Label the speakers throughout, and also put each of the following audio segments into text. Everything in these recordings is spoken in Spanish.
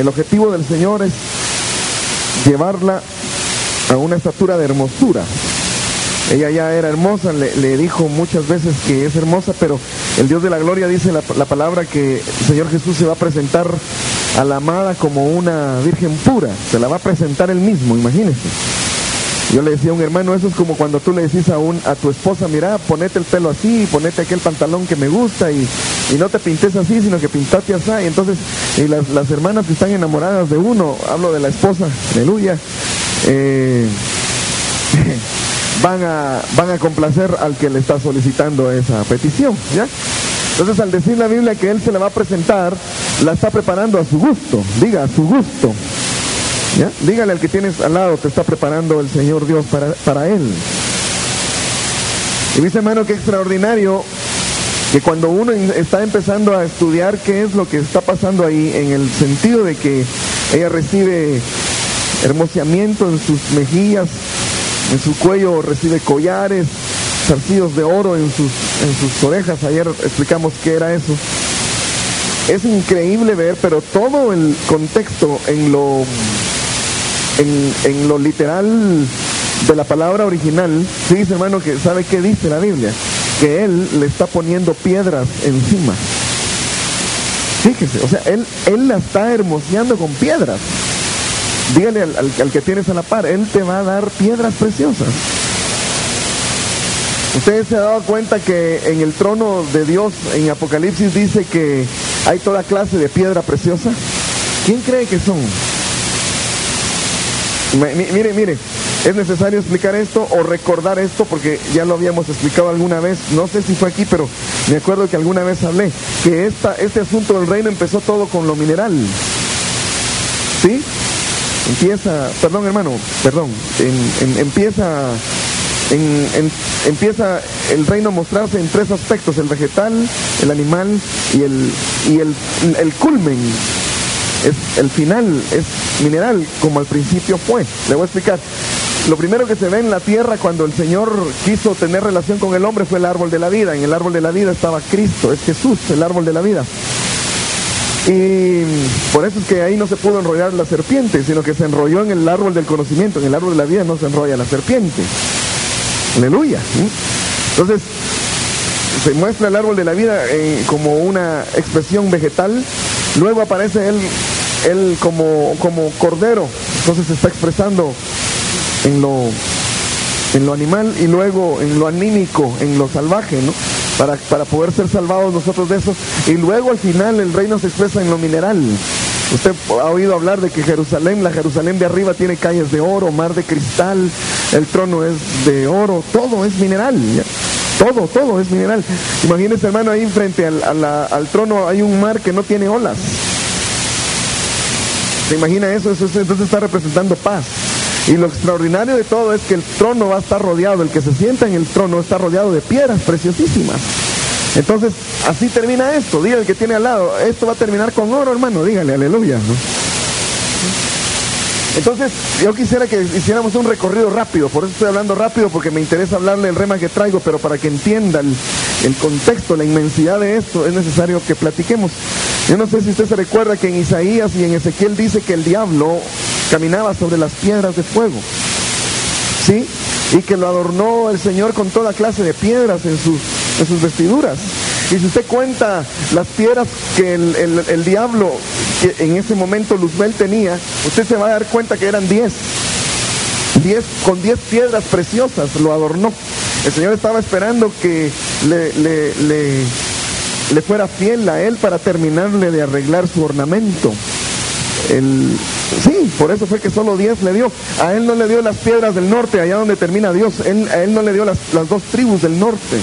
Speaker 1: el objetivo del Señor es llevarla a una estatura de hermosura. Ella ya era hermosa, le, dijo muchas veces que es hermosa, pero el Dios de la gloria dice la, la, palabra que el Señor Jesús se va a presentar a la amada como una virgen pura, se la va a presentar él mismo, imagínense. Yo le decía a un hermano, eso es como cuando tú le decís a, un, a tu esposa, mira, ponete el pelo así, ponete aquel pantalón que me gusta y, no te pintes así, sino que pintate así. Y entonces, y las, hermanas que están enamoradas de uno, hablo de la esposa, aleluya, eh, van, a, van a complacer al que le está solicitando esa petición, ¿ya? Entonces, al decir la Biblia que Él se la va a presentar, la está preparando a su gusto, diga, a su gusto. Dígale al que tienes al lado, te está preparando el Señor Dios para, para él. Y dice hermano que extraordinario que cuando uno está empezando a estudiar qué es lo que está pasando ahí, en el sentido de que ella recibe hermoseamiento en sus mejillas, en su cuello recibe collares, zarcillos de oro en sus, en sus orejas, ayer explicamos qué era eso. Es increíble ver, pero todo el contexto en lo en, lo literal de la palabra original, sí dice hermano que sabe qué dice la Biblia, que él le está poniendo piedras encima. Fíjese, o sea, él, él la está hermoseando con piedras. Dígale al, que tienes a la par, él te va a dar piedras preciosas. Ustedes se han dado cuenta que en el trono de Dios, en Apocalipsis, dice que hay toda clase de piedra preciosa. ¿Quién cree que son? Mire, mire, es necesario explicar esto o recordar esto porque ya lo habíamos explicado alguna vez, no sé si fue aquí, pero me acuerdo que alguna vez hablé, que esta, este asunto del reino empezó todo con lo mineral. ¿Sí? Empieza, perdón hermano, perdón, empieza, empieza el reino a mostrarse en tres aspectos, el vegetal, el animal y el, y el, el culmen es el final, es mineral, como al principio fue. Le voy a explicar. Lo primero que se ve en la tierra cuando el Señor quiso tener relación con el hombre fue el árbol de la vida. En el árbol de la vida estaba Cristo, es Jesús, el árbol de la vida. Y por eso es que ahí no se pudo enrollar la serpiente, sino que se enrolló en el árbol del conocimiento. En el árbol de la vida no se enrolla la serpiente. Aleluya. Entonces, se muestra el árbol de la vida eh, como una expresión vegetal. Luego aparece él él como, como cordero, entonces se está expresando en lo, en lo animal y luego en lo anímico, en lo salvaje, ¿no? Para, para poder ser salvados nosotros de eso. Y luego al final el reino se expresa en lo mineral. Usted ha oído hablar de que Jerusalén, la Jerusalén de arriba tiene calles de oro, mar de cristal, el trono es de oro, todo es mineral. Todo, todo es mineral. Imagínese hermano, ahí frente al, al trono hay un mar que no tiene olas. ¿Se imagina eso? eso? Entonces está representando paz. Y lo extraordinario de todo es que el trono va a estar rodeado, el que se sienta en el trono está rodeado de piedras preciosísimas. Entonces, así termina esto. Dígale el que tiene al lado, esto va a terminar con oro, hermano. Dígale, aleluya. Entonces, yo quisiera que hiciéramos un recorrido rápido, por eso estoy hablando rápido, porque me interesa hablarle el rema que traigo, pero para que entienda el, el contexto, la inmensidad de esto, es necesario que platiquemos. Yo no sé si usted se recuerda que en Isaías y en Ezequiel dice que el diablo caminaba sobre las piedras de fuego. ¿Sí? Y que lo adornó el Señor con toda clase de piedras en sus, en sus vestiduras. Y si usted cuenta las piedras que el, diablo que en ese momento Luzbel tenía, usted se va a dar cuenta que eran 10. Diez, con 10 piedras preciosas lo adornó. El Señor estaba esperando que le, le le fuera fiel a él para terminarle de arreglar su ornamento. El, sí, por eso fue que solo 10 le dio. A él no le dio las piedras del norte, allá donde termina Dios. Él, a él no le dio las, dos tribus del norte.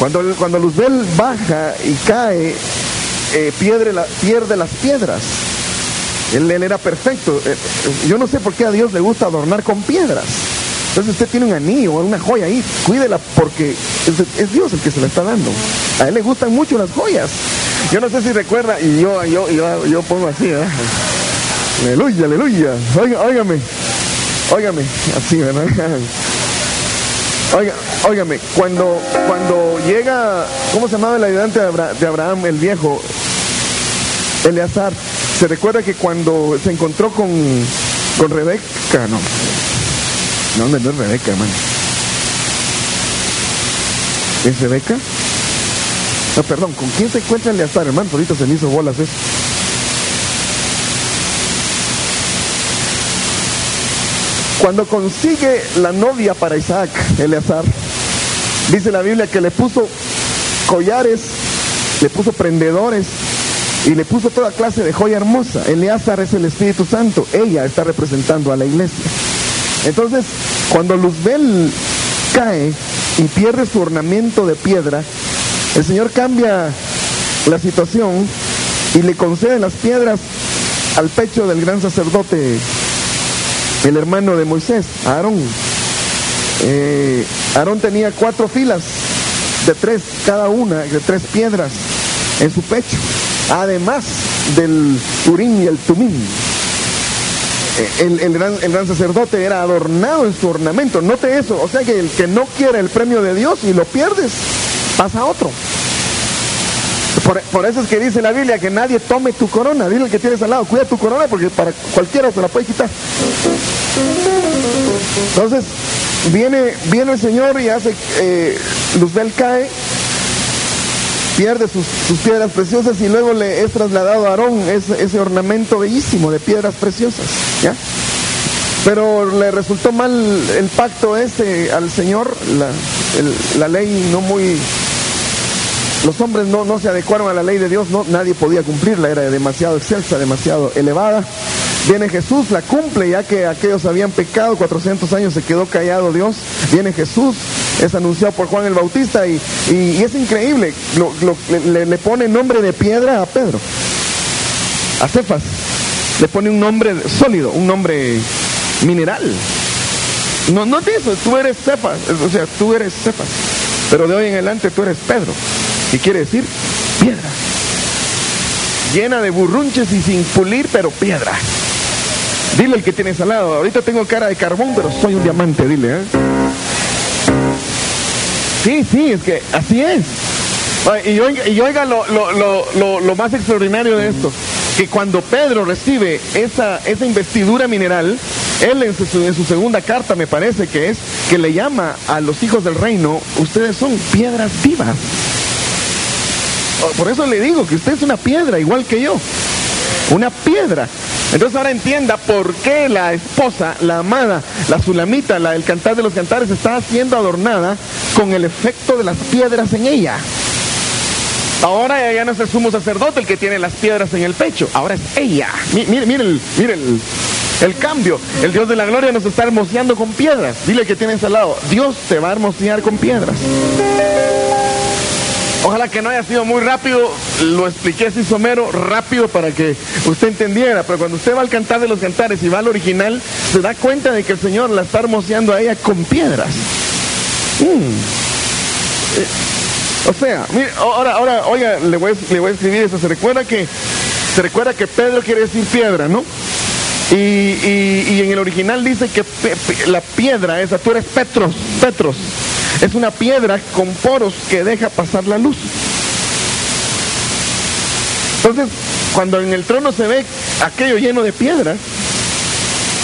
Speaker 1: Cuando, cuando Luzbel baja y cae, eh, pierde, la, pierde las piedras. Él, era perfecto. Eh, yo no sé por qué a Dios le gusta adornar con piedras. Entonces usted tiene un anillo o una joya ahí, cuídela porque es, Dios el que se la está dando. A él le gustan mucho las joyas. Yo no sé si recuerda, y yo, yo, yo, yo pongo así, ¿eh? Aleluya, aleluya. óigame. óigame, así, ¿verdad? Oiga, óigame, cuando, cuando llega, ¿cómo se llamaba el ayudante de Abraham, el viejo? Eleazar. Se recuerda que cuando se encontró con, con Rebeca, no. No, no es Rebeca, hermano. ¿Es Rebeca? No, perdón, ¿con quién se encuentra Eleazar, hermano? Ahorita se me hizo bolas eso. Cuando consigue la novia para Isaac, Eleazar, dice la Biblia que le puso collares, le puso prendedores y le puso toda clase de joya hermosa. Eleazar es el Espíritu Santo, ella está representando a la iglesia. Entonces, cuando Luzbel cae y pierde su ornamento de piedra, el Señor cambia la situación y le concede las piedras al pecho del gran sacerdote el hermano de Moisés, Aarón. Eh, Aarón tenía cuatro filas de tres, cada una, de tres piedras en su pecho, además del Urín y el Tumín. Eh, el, gran, sacerdote era adornado en su ornamento. Note eso. O sea que el que no quiere el premio de Dios y lo pierdes, pasa a otro. Por, eso es que dice la Biblia que nadie tome tu corona. Dile al que tienes al lado, cuida tu corona porque para cualquiera se la puede quitar. Entonces, viene, viene el Señor y hace, eh, Luzbel cae, pierde sus, piedras preciosas y luego le es trasladado a Aarón ese, ornamento bellísimo de piedras preciosas. ¿ya? Pero le resultó mal el pacto ese al Señor, la, la ley no muy los hombres no, no se adecuaron a la ley de Dios, no, nadie podía cumplirla, era demasiado excelsa, demasiado elevada. Viene Jesús, la cumple, ya que aquellos habían pecado, 400 años se quedó callado Dios. Viene Jesús, es anunciado por Juan el Bautista y, es increíble, le, pone nombre de piedra a Pedro, a Cefas, le pone un nombre sólido, un nombre mineral. No, no te eso, tú eres Cefas, o sea, tú eres Cefas, pero de hoy en adelante tú eres Pedro. ¿Qué quiere decir? Piedra. Llena de burrunches y sin pulir, pero piedra. Dile el que tienes al lado, ahorita tengo cara de carbón, pero soy un diamante, dile. ¿eh? Sí, sí, es que así es. Y oiga, lo, más extraordinario de esto, que cuando Pedro recibe esa, esa investidura mineral, él en su, en su, segunda carta me parece que es, que le llama a los hijos del reino, ustedes son piedras vivas. Por eso le digo que usted es una piedra, igual que yo. Una piedra. Entonces ahora entienda por qué la esposa, la amada, la sulamita, la del cantar de los cantares está siendo adornada con el efecto de las piedras en ella. Ahora ya no es el sumo sacerdote el que tiene las piedras en el pecho, ahora es ella. Mire, mire, mire el, el, cambio. El Dios de la gloria nos está hermoseando con piedras. Dile que tienes al lado, Dios te va a hermosear con piedras. Ojalá que no haya sido muy rápido, lo expliqué así somero, rápido para que usted entendiera, pero cuando usted va al cantar de los cantares y va al original, se da cuenta de que el Señor la está hermoseando a ella con piedras. Mm. Eh, o sea, mire, ahora, ahora, oiga, le voy, le voy a escribir eso. Se recuerda que, se recuerda que Pedro quiere decir piedra, ¿no? Y, y, en el original dice que la piedra esa, tú eres Petros, Petros. Es una piedra con poros que deja pasar la luz. Entonces, cuando en el trono se ve aquello lleno de piedras,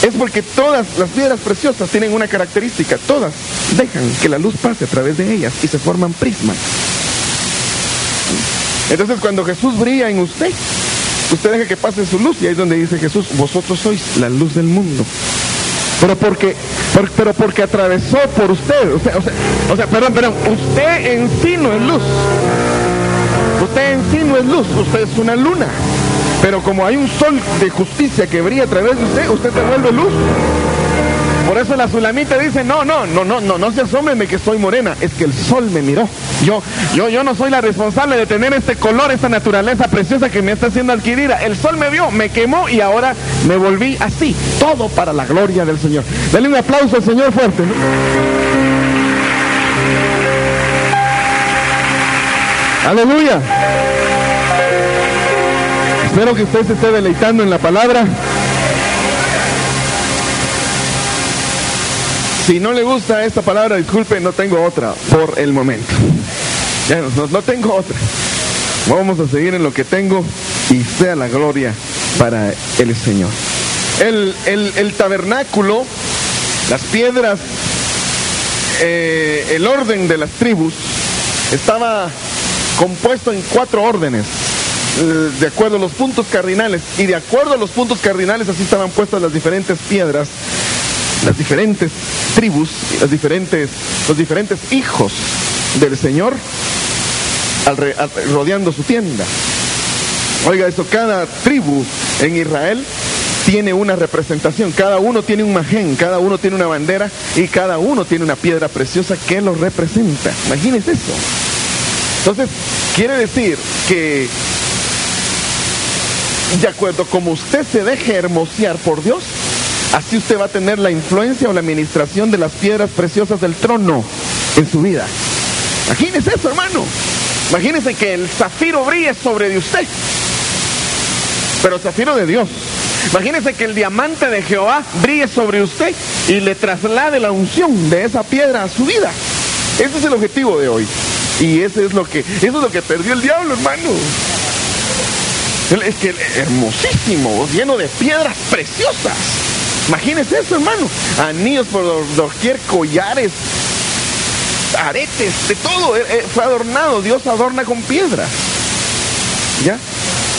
Speaker 1: es porque todas las piedras preciosas tienen una característica, todas dejan que la luz pase a través de ellas y se forman prismas. Entonces cuando Jesús brilla en usted, usted deja que pase su luz y ahí es donde dice Jesús, vosotros sois la luz del mundo. Pero porque, pero porque atravesó por usted. O sea, o sea, perdón, perdón. Usted en sí no es luz. Usted en sí no es luz. Usted es una luna. Pero como hay un sol de justicia que brilla a través de usted, usted se vuelve luz. Por eso la sulamita dice, no, no, no, no, no, no se asómeme que soy morena, es que el sol me miró. Yo, yo, yo no soy la responsable de tener este color, esta naturaleza preciosa que me está siendo adquirida. El sol me vio, me quemó y ahora me volví así. Todo para la gloria del Señor. Dale un aplauso al Señor fuerte. Aleluya. Espero que usted se esté deleitando en la palabra. Si no le gusta esta palabra, disculpe, no tengo otra por el momento. Ya no, tengo otra. Vamos a seguir en lo que tengo y sea la gloria para el Señor. El, el- el tabernáculo, las piedras, eh, el orden de las tribus estaba compuesto en cuatro órdenes, eh, de acuerdo a los puntos cardinales. Y de acuerdo a los puntos cardinales, así estaban puestas las diferentes piedras, las diferentes tribus, las diferentes, los diferentes hijos del Señor rodeando su tienda. Oiga, eso, cada tribu en Israel tiene una representación, cada uno tiene un majén, cada uno tiene una bandera y cada uno tiene una piedra preciosa que lo representa. Imagínense eso. Entonces, quiere decir que de acuerdo como usted se deje hermosear por Dios, así usted va a tener la influencia o la administración de las piedras preciosas del trono en su vida. Imagínese eso, hermano. Imagínese que el zafiro brille sobre de usted. Pero el zafiro de Dios. Imagínese que el diamante de Jehová brille sobre usted y le traslade la unción de esa piedra a su vida. Ese es el objetivo de hoy. Y ese es lo que, eso es lo que perdió el diablo, hermano. Es que hermosísimo, lleno de piedras preciosas. Imagínese eso, hermano. Anillos por do- doquier, collares, aretes, de todo. Eh, eh, Fue adornado. Dios adorna con piedras. ¿Ya?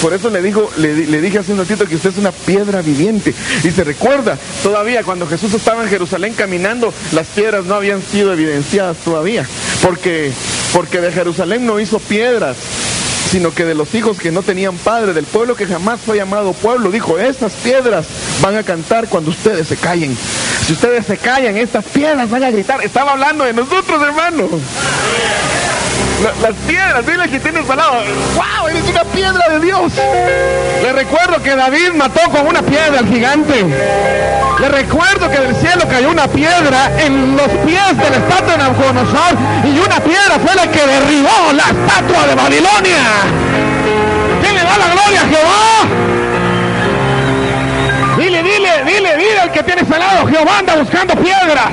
Speaker 1: Por eso le, dijo, le, di- le dije hace un ratito que usted es una piedra viviente. Y se recuerda, todavía cuando Jesús estaba en Jerusalén caminando, las piedras no habían sido evidenciadas todavía. Porque, porque de Jerusalén no hizo piedras, sino que de los hijos que no tenían padre, del pueblo que jamás fue llamado pueblo, dijo, estas piedras van a cantar cuando ustedes se callen. Si ustedes se callan, estas piedras van a gritar. Estaba hablando de nosotros, hermano. La- las piedras, dile que tienes al lado. ¡Wow! Eres una piedra de Dios. Le recuerdo que David mató con una piedra al gigante. Le recuerdo que del cielo cayó una piedra en los pies de la estatua de Nabucodonosor y una piedra fue la que derribó la estatua de Babilonia. ¿Quién le da la gloria a Jehová? Dile, dile, dile, dile al que tienes al. Jehová anda buscando piedras.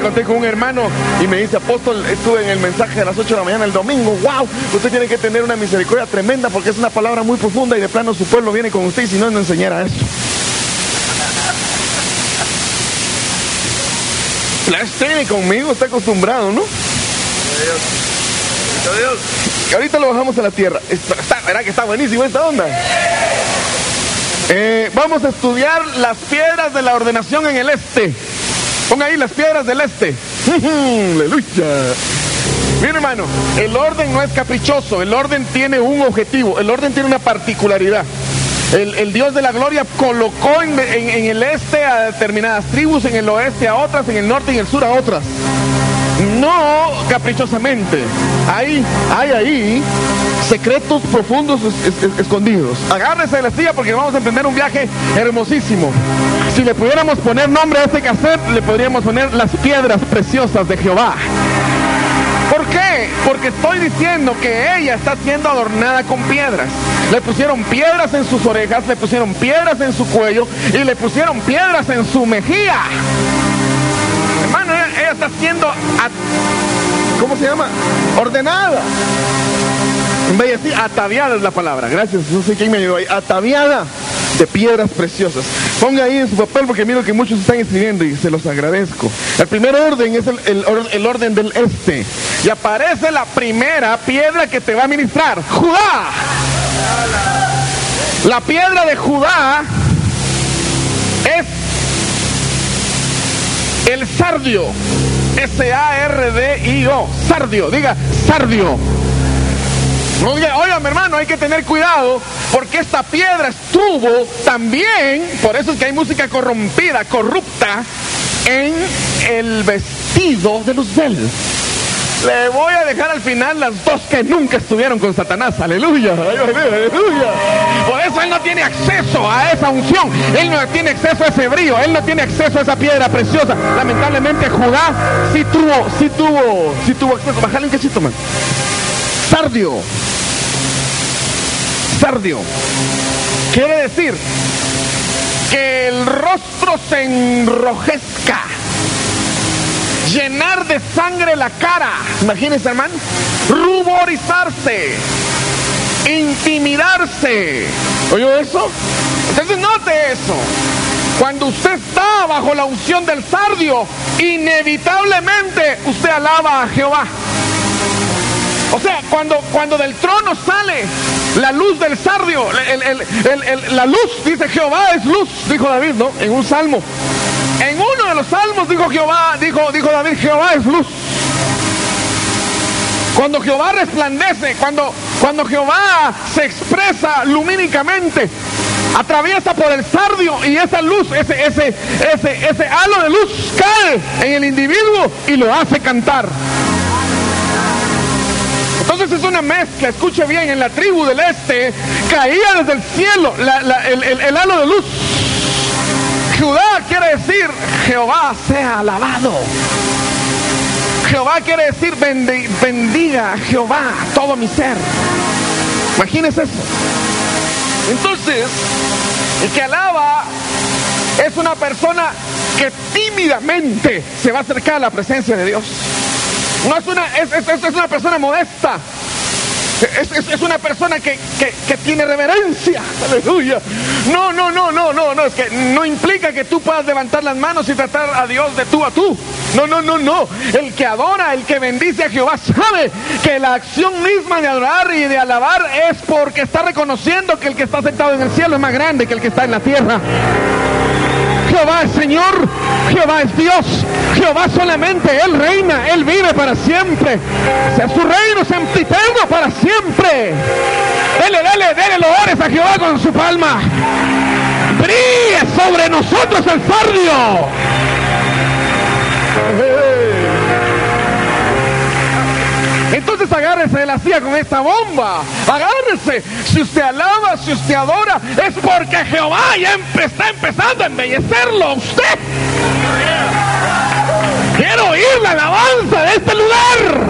Speaker 1: Encontré con un hermano y me dice, apóstol, estuve en el mensaje de las 8 de la mañana el domingo. ¡Wow! Usted tiene que tener una misericordia tremenda porque es una palabra muy profunda y de plano su pueblo viene con usted y si no, no enseñara eso. La esté conmigo, está acostumbrado, ¿no? Ahorita lo bajamos a la tierra. Está- ¿Verdad que está buenísimo esta onda? Eh, vamos a estudiar las piedras de la ordenación en el este. Ponga ahí las piedras del este. Aleluya. Mira hermano, el orden no es caprichoso, el orden tiene un objetivo, el orden tiene una particularidad. El, Dios de la gloria colocó en el este a determinadas tribus, en el oeste a otras, en el norte y en el sur a otras. No caprichosamente. Hay, hay ahí secretos profundos es- es- escondidos. Agárrese de la silla porque vamos a emprender un viaje hermosísimo. Si le pudiéramos poner nombre a este cassette, le podríamos poner las piedras preciosas de Jehová. ¿Por qué? Porque estoy diciendo que ella está siendo adornada con piedras. Le pusieron piedras en sus orejas, le pusieron piedras en su cuello y le pusieron piedras en su mejilla. Hermano, ella, está siendo, ¿cómo se llama? Ordenada. Embellecida, ataviada es la palabra. Gracias, no sé quién me ayudó ahí. Ataviada de piedras preciosas. Ponga ahí en su papel porque miro que muchos están escribiendo y se los agradezco. El primer orden es el, el el orden del este. Y aparece la primera piedra que te va a ministrar. Judá. La piedra de Judá es el sardio. S-A-R-D-I-O. Sardio. Diga, sardio. Oiga, oiga, mi hermano, hay que tener cuidado porque esta piedra estuvo también, por eso es que hay música corrompida, corrupta, en el vestido de Luzbel. Le voy a dejar al final las dos que nunca estuvieron con Satanás. Aleluya, aleluya. Por eso él no tiene acceso a esa unción. Él no tiene acceso a ese brillo. Él no tiene acceso a esa piedra preciosa. Lamentablemente Judá sí tuvo, sí tuvo, sí tuvo acceso. Bájale un cachito, man. Sardio. Sardio. Quiere decir
Speaker 2: que el rostro se enrojezca, llenar de sangre la cara, imagínense hermano, ruborizarse, intimidarse. ¿Oyó eso? Entonces note eso. Cuando usted está bajo la unción del sardio, inevitablemente usted alaba a Jehová. O sea, cuando, cuando del trono sale la luz del sardio, la luz, dice Jehová es luz, dijo David, ¿no? En un salmo. En uno de los salmos dijo Jehová, dijo, dijo David, Jehová es luz. Cuando Jehová resplandece, cuando, cuando Jehová se expresa lumínicamente, atraviesa por el sardio y esa luz, ese, ese, ese, ese halo de luz cae en el individuo y lo hace cantar. Una mezcla, escuche bien, en la tribu del este caía desde el cielo el, halo de luz. Judá quiere decir Jehová sea alabado. Jehová quiere decir bendiga Jehová todo mi ser. Imagínese eso. Entonces, el que alaba es una persona que tímidamente se va a acercar a la presencia de Dios. No es una, es, es, una persona modesta. Es, una persona que, que, tiene reverencia. Aleluya. No, no, no, no, no, no. Es que no implica que tú puedas levantar las manos y tratar a Dios de tú a tú. No, no, no, no. El que adora, el que bendice a Jehová sabe que la acción misma de adorar y de alabar es porque está reconociendo que el que está sentado en el cielo es más grande que el que está en la tierra. Jehová es Señor, Jehová es Dios, Jehová solamente, Él reina, Él vive para siempre. sea, su reino es empitendo para siempre. Dele, dele, dele loores a Jehová con su palma. Brille sobre nosotros el fardio. Entonces agárrese de la silla con esta bomba. Agárrese. Si usted alaba, si usted adora, es porque Jehová ya está empezando a embellecerlo usted. Quiero oír la alabanza de este lugar.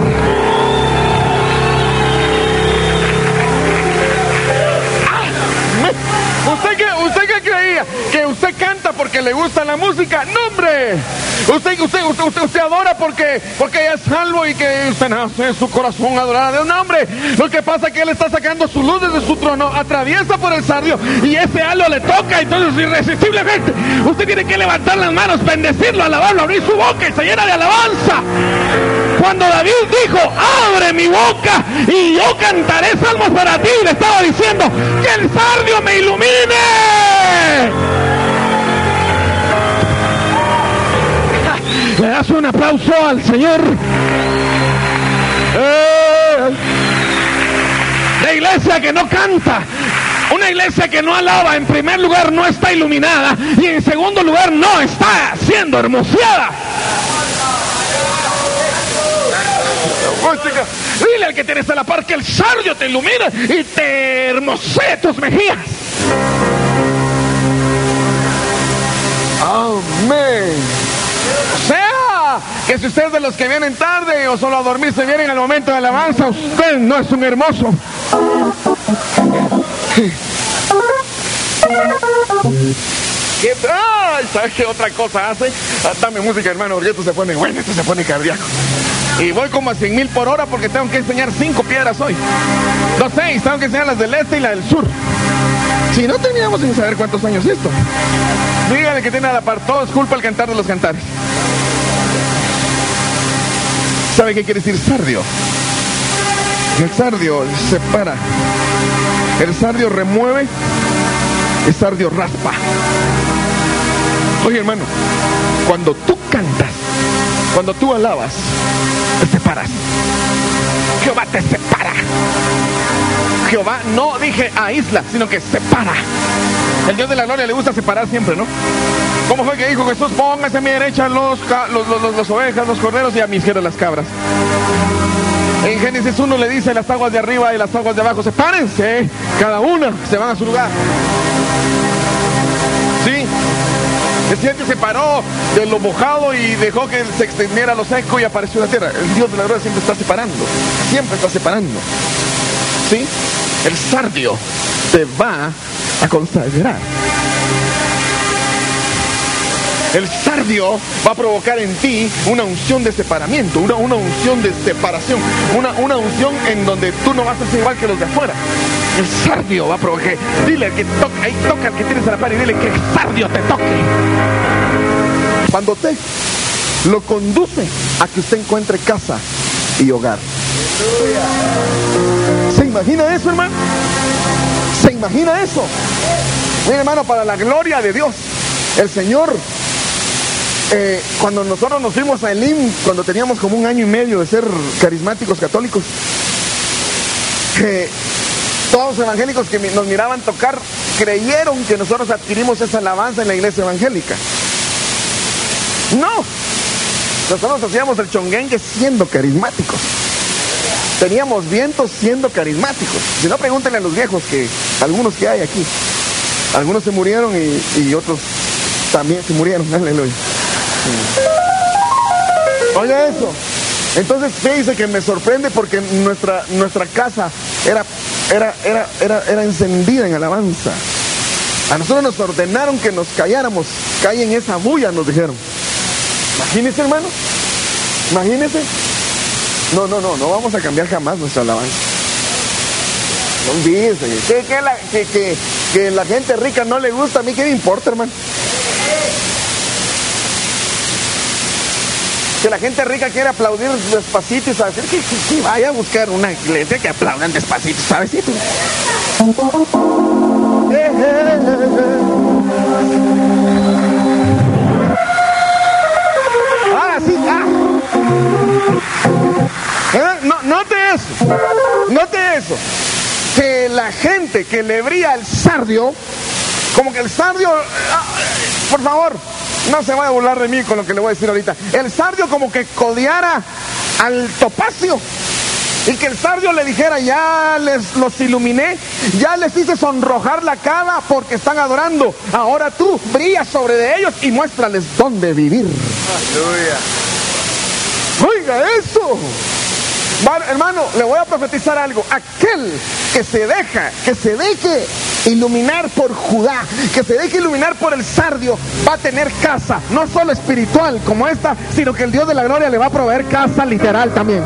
Speaker 2: ¿Usted qué, usted creía? ¿Que usted canta porque le gusta la música? ¡No, hombre! Usted, usted, usted, usted, adora porque, porque es salvo y que usted nace en su corazón adorar a Dios. No, hombre. Lo que pasa es que Él está sacando su luz desde su trono, atraviesa por el sardio y ese halo le toca. Entonces, irresistiblemente, usted tiene que levantar las manos, bendecirlo, alabarlo, abrir su boca y se llena de alabanza. Cuando David dijo, abre mi boca y yo cantaré salmos para ti, le estaba diciendo que el sardio me ilumine. Le das un aplauso al Señor. Eh. la iglesia que no canta, una iglesia que no alaba, en primer lugar no está iluminada y en segundo lugar no está siendo hermoseada. Dile al que tienes a la par que el sardio te ilumina y te hermosee tus mejillas. Amén. O sea, que si usted es de los que vienen tarde o solo a dormir se vienen al momento de alabanza, usted no es un hermoso. ¿Qué? Ay, ¿Sabes qué otra cosa hace? Ah, dame música, hermano, porque esto se pone bueno, esto se pone cardíaco. Y voy como a 100 mil por hora porque tengo que enseñar cinco piedras hoy. No seis, tengo que enseñar las del este y la del sur. Si no terminamos sin saber cuántos años esto. Dígale que tiene a la par, todo es culpa el cantar de los cantares. ¿Sabe qué quiere decir sardio? El sardio separa. El sardio remueve. El sardio raspa. Oye hermano, cuando tú cantas, cuando tú alabas, te separas. Jehová te separa. Jehová no dije aísla, sino que separa. El Dios de la gloria le gusta separar siempre, ¿no? ¿Cómo fue que dijo Jesús? Póngase a mi derecha los, los, ovejas, los corderos y a mi izquierda las cabras. En Génesis 1 le dice las aguas de arriba y las aguas de abajo, sepárense, cada una se van a su lugar. El cielo se paró de lo mojado y dejó que se extendiera lo seco y apareció la tierra. El Dios de la gloria siempre está separando, siempre está separando. ¿Sí? El sardio te va a consagrar. El sardio va a provocar en ti una unción de separamiento, una, una unción de separación, una, una unción en donde tú no vas a ser igual que los de afuera. El sardio va a provocar. Dile al que toca, ahí toca al que tienes a la par y dile que el sardio te toque. Cuando te lo conduce a que usted encuentre casa y hogar. ¿Se imagina eso, hermano? ¿Se imagina eso? Mira, hermano, para la gloria de Dios, el Señor, eh, cuando nosotros nos fuimos a Elim, cuando teníamos como un año y medio de ser carismáticos católicos, que todos los evangélicos que nos miraban tocar creyeron que nosotros adquirimos esa alabanza en la iglesia evangélica. No, nosotros hacíamos el chonguengue siendo carismáticos. Teníamos vientos siendo carismáticos. Si no, pregúntenle a los viejos que, algunos que hay aquí. Algunos se murieron y, otros también se murieron. Aleluya. Oiga eso. Entonces dice que me sorprende porque nuestra, nuestra casa era, era, era, era, era encendida en alabanza. A nosotros nos ordenaron que nos calláramos. Callen esa bulla, nos dijeron. Imagínense, hermano. Imagínense. No, no, no, no vamos a cambiar jamás nuestra alabanza. No olvides, que, que, la, que, que, la gente rica no le gusta, a mí qué me importa, hermano. Que la gente rica quiere aplaudir despacito y saber que, que, vaya a buscar una iglesia que aplaudan despacito, ¿sabes? Ahora sí, ah. ¿Eh? No, note eso, note eso. Que la gente que le brilla el sardio, como que el sardio, ah, por favor, no se vaya a burlar de mí con lo que le voy a decir ahorita. El sardio como que codeara al topacio. Y que el sardio le dijera, ya les los iluminé, ya les hice sonrojar la cara porque están adorando. Ahora tú brillas sobre de ellos y muéstrales dónde vivir. Aleluya. Oiga eso. hermano, le voy a profetizar algo. Aquel que se deja, que se deje iluminar por Judá, que se deje iluminar por el sardio, va a tener casa, no solo espiritual como esta, sino que el Dios de la gloria le va a proveer casa literal también.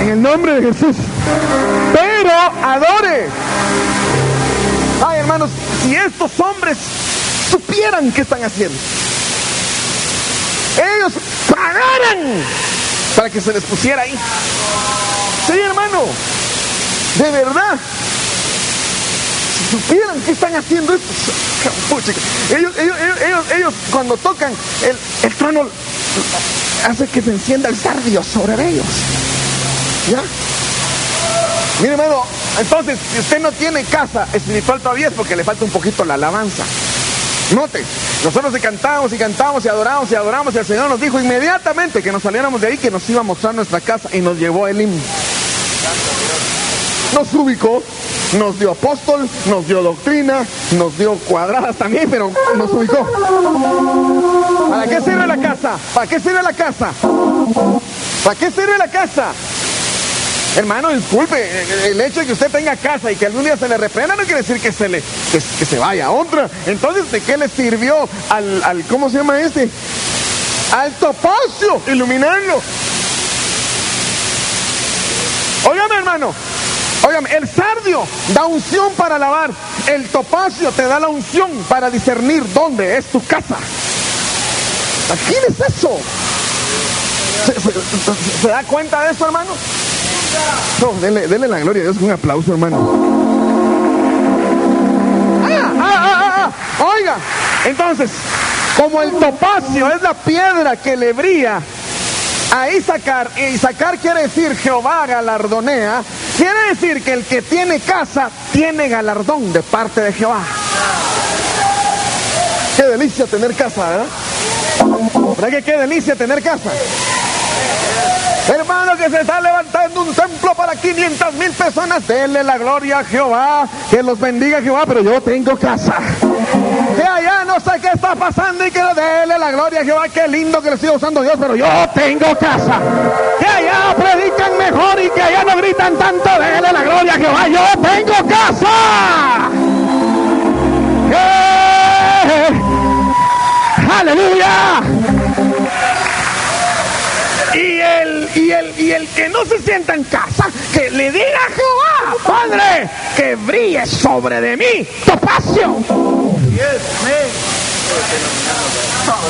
Speaker 2: En el nombre de Jesús. Pero adore. Ay, hermanos, si estos hombres supieran qué están haciendo ellos pagaran para que se les pusiera ahí. Sí, hermano, de verdad. Si supieran que están haciendo esto, ellos, ellos, ellos, ellos cuando tocan el, el trono hace que se encienda el sardio sobre ellos. ¿Ya? Mire, hermano, entonces, si usted no tiene casa espiritual todavía es porque le falta un poquito la alabanza. Note, nosotros cantamos y cantamos y adoramos y adoramos y el Señor nos dijo inmediatamente que nos saliéramos de ahí que nos iba a mostrar nuestra casa y nos llevó el himno. Nos ubicó, nos dio apóstol, nos dio doctrina, nos dio cuadradas también, pero nos ubicó. ¿Para qué sirve la casa? ¿Para qué sirve la casa? ¿Para qué sirve la casa? Hermano, disculpe, el hecho de que usted tenga casa y que algún día se le reprenda no quiere decir que se le que, se vaya a otra. Entonces, ¿de qué le sirvió al, al ¿cómo se llama este? Al topacio, iluminarlo. Óigame, hermano. El sardio da unción para lavar. El topacio te da la unción para discernir dónde es tu casa. ¿Quién es eso? se da cuenta de eso, hermano? No, denle, la gloria a Dios con un aplauso, hermano. Ah, ah, ah, Oiga, entonces, como el topacio es la piedra que le brilla a Isaacar, y Isaacar quiere decir Jehová galardonea, quiere decir que el que tiene casa tiene galardón de parte de Jehová. Qué delicia tener casa, ¿verdad? ¿Verdad que qué delicia tener casa? Hermano, que se está levantando un templo para 500 mil personas. Denle la gloria a Jehová. Que los bendiga Jehová, pero yo tengo casa. Que allá no sé qué está pasando y que denle la gloria a Jehová. Qué lindo que le siga usando Dios, pero yo tengo casa. Que allá predican mejor y que allá no gritan tanto. Denle la gloria a Jehová. Yo tengo casa. El, y el que no se sienta en casa, que le diga a Jehová, Padre, que brille sobre de mí topacio.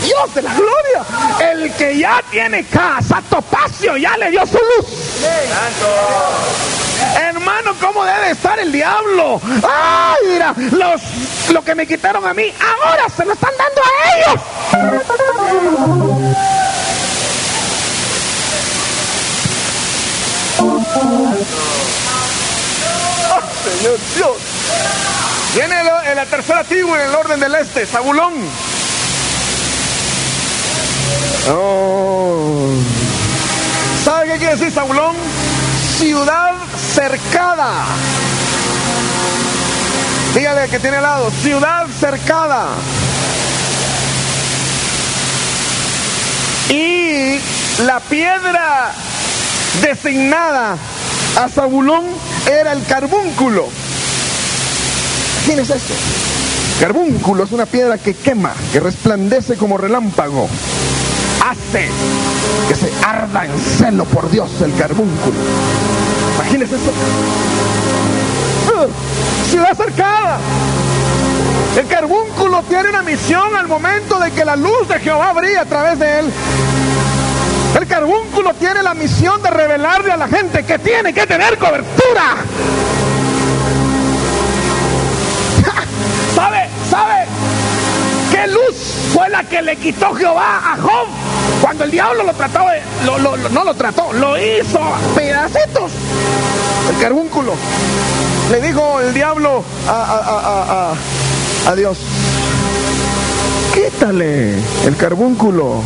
Speaker 2: Dios de la gloria. El que ya tiene casa, Topacio, ya le dio su luz. Hermano, ¿cómo debe estar el diablo? Ay, mira, los, lo que me quitaron a mí, ahora se lo están dando a ellos. Señor Dios. Viene en la tercera tribu en el orden del este, Zabulón. Oh. ¿Sabe qué quiere decir Zabulón? Ciudad cercada. Dígale que tiene al lado, ciudad cercada. Y la piedra designada a Zabulón era el carbúnculo. ¿Quién es? Carbúnculo es una piedra que quema, que resplandece como relámpago. Hace que se arda en celo por Dios el carbúnculo. Imagínese eso. Uh, ciudad cercada. El carbúnculo tiene una misión al momento de que la luz de Jehová brille a través de él. El carbúnculo tiene la misión de revelarle a la gente que tiene que tener cobertura. ¿Sabe? ¿Sabe? ¿Qué luz fue la que le quitó Jehová a Job? Cuando el diablo lo trató, no lo trató, lo hizo pedacitos. El carbúnculo. Le dijo el diablo a, a Dios, quítale el carbúnculo,